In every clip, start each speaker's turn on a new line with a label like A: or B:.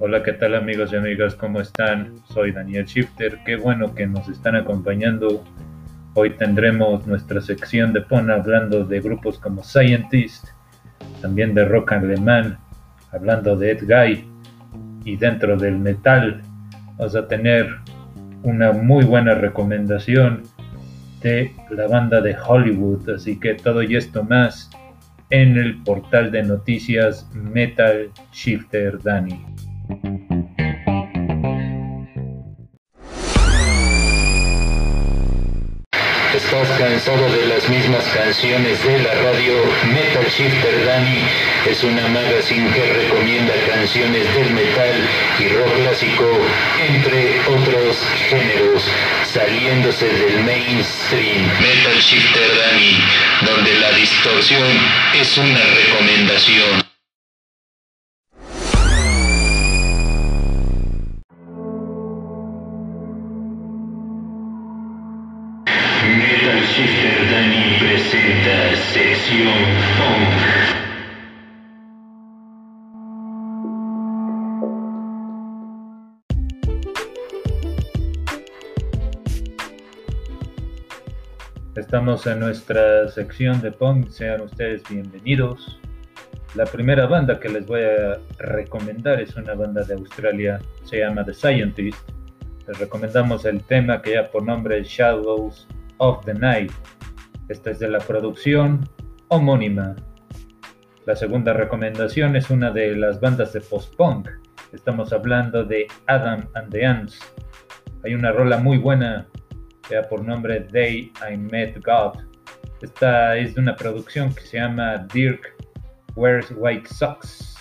A: Hola, ¿qué tal amigos y amigas? ¿Cómo están? Soy Daniel Shifter. Qué bueno que nos están acompañando. Hoy tendremos nuestra sección de PON hablando de grupos como Scientist, también de rock alemán, hablando de Ed Guy y dentro del metal vamos a tener una muy buena recomendación de la banda de Hollywood. Así que todo y esto más en el portal de noticias Metal Shifter Dani.
B: ¿Estás cansado de las mismas canciones de la radio? Metal Shifter Dani es una magazine que recomienda canciones del metal y rock clásico, entre otros géneros, saliéndose del mainstream. Metal Shifter Dani, donde la distorsión es una recomendación. Metal Shifter Dani presenta sección
A: Estamos en nuestra sección de punk, sean ustedes bienvenidos. La primera banda que les voy a recomendar es una banda de Australia, se llama The Scientist. Les recomendamos el tema que ya por nombre Shadows of the Night. Esta es de la producción homónima. La segunda recomendación es una de las bandas de post-punk. Estamos hablando de Adam and the Ants. Hay una rola muy buena sea por nombre Day I Met God. Esta es de una producción que se llama Dirk Wears White Socks.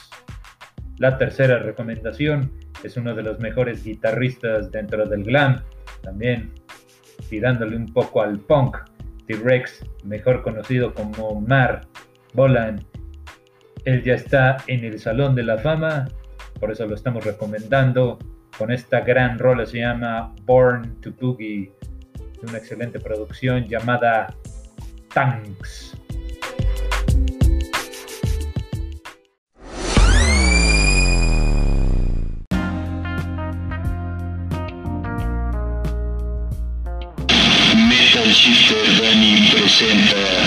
A: La tercera recomendación es uno de los mejores guitarristas dentro del glam, también tirándole un poco al punk, T-Rex, mejor conocido como Mar Bolan. Él ya está en el Salón de la Fama, por eso lo estamos recomendando con esta gran rola, se llama Born to Boogie una excelente producción llamada Tanks.
B: Metal Shifter Dani presenta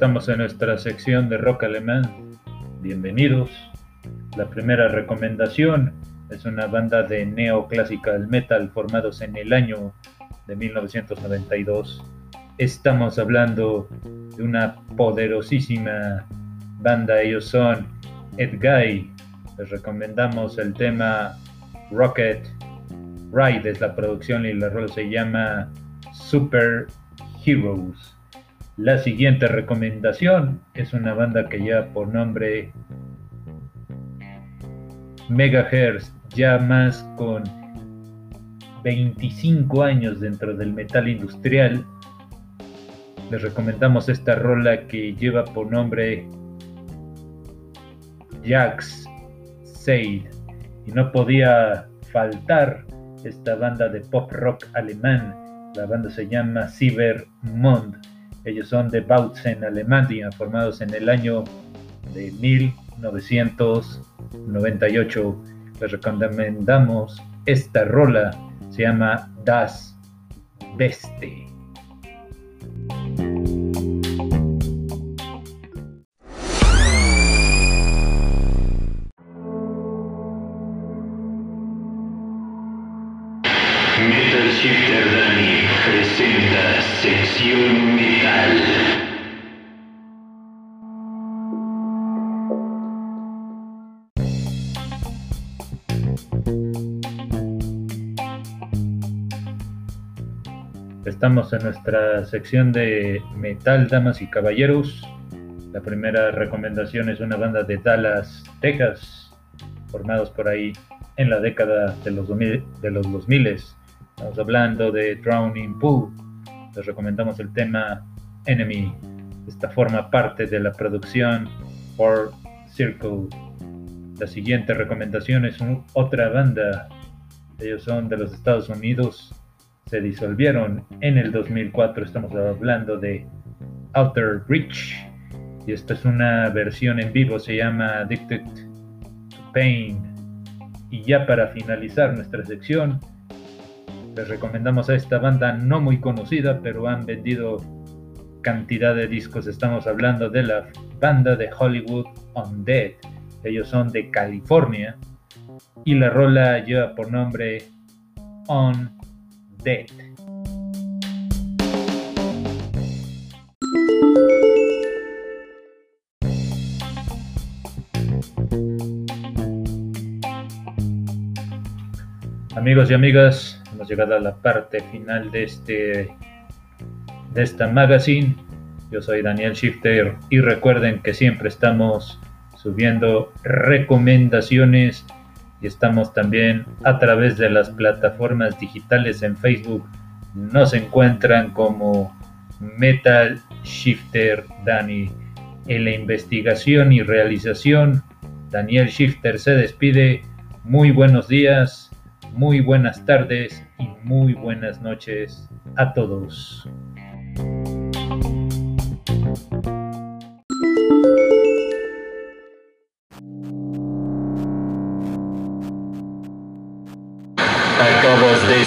A: Estamos en nuestra sección de rock alemán. Bienvenidos. La primera recomendación es una banda de neoclassical metal formados en el año de 1992. Estamos hablando de una poderosísima banda. Ellos son Ed Guy. Les recomendamos el tema Rocket Ride, es la producción y la rola se llama Super Heroes. La siguiente recomendación es una banda que lleva por nombre Megahertz, ya más con 25 años dentro del metal industrial. Les recomendamos esta rola que lleva por nombre Jax Seid. Y no podía faltar esta banda de pop rock alemán. La banda se llama Cybermond. Ellos son de Bautzen, Alemania, formados en el año de 1998. Les recomendamos esta rola, se llama Das Beste. Estamos en nuestra sección de metal, damas y caballeros. La primera recomendación es una banda de Dallas, Texas, formados por ahí en la década de los 2000. De los 2000. Estamos hablando de Drowning Pool. Les recomendamos el tema Enemy. Esta forma parte de la producción Four Circle. La siguiente recomendación es otra banda. Ellos son de los Estados Unidos. Se disolvieron en el 2004. Estamos hablando de Outer Reach. Y esta es una versión en vivo. Se llama Addicted to Pain. Y ya para finalizar nuestra sección, les recomendamos a esta banda no muy conocida, pero han vendido cantidad de discos. Estamos hablando de la banda de Hollywood On Dead. Ellos son de California y la rola lleva por nombre On Amigos y amigas, hemos llegado a la parte final de este de esta magazine. Yo soy Daniel Shifter y recuerden que siempre estamos subiendo recomendaciones estamos también a través de las plataformas digitales en Facebook. Nos encuentran como Metal Shifter Dani. En la investigación y realización, Daniel Shifter se despide. Muy buenos días, muy buenas tardes y muy buenas noches a todos.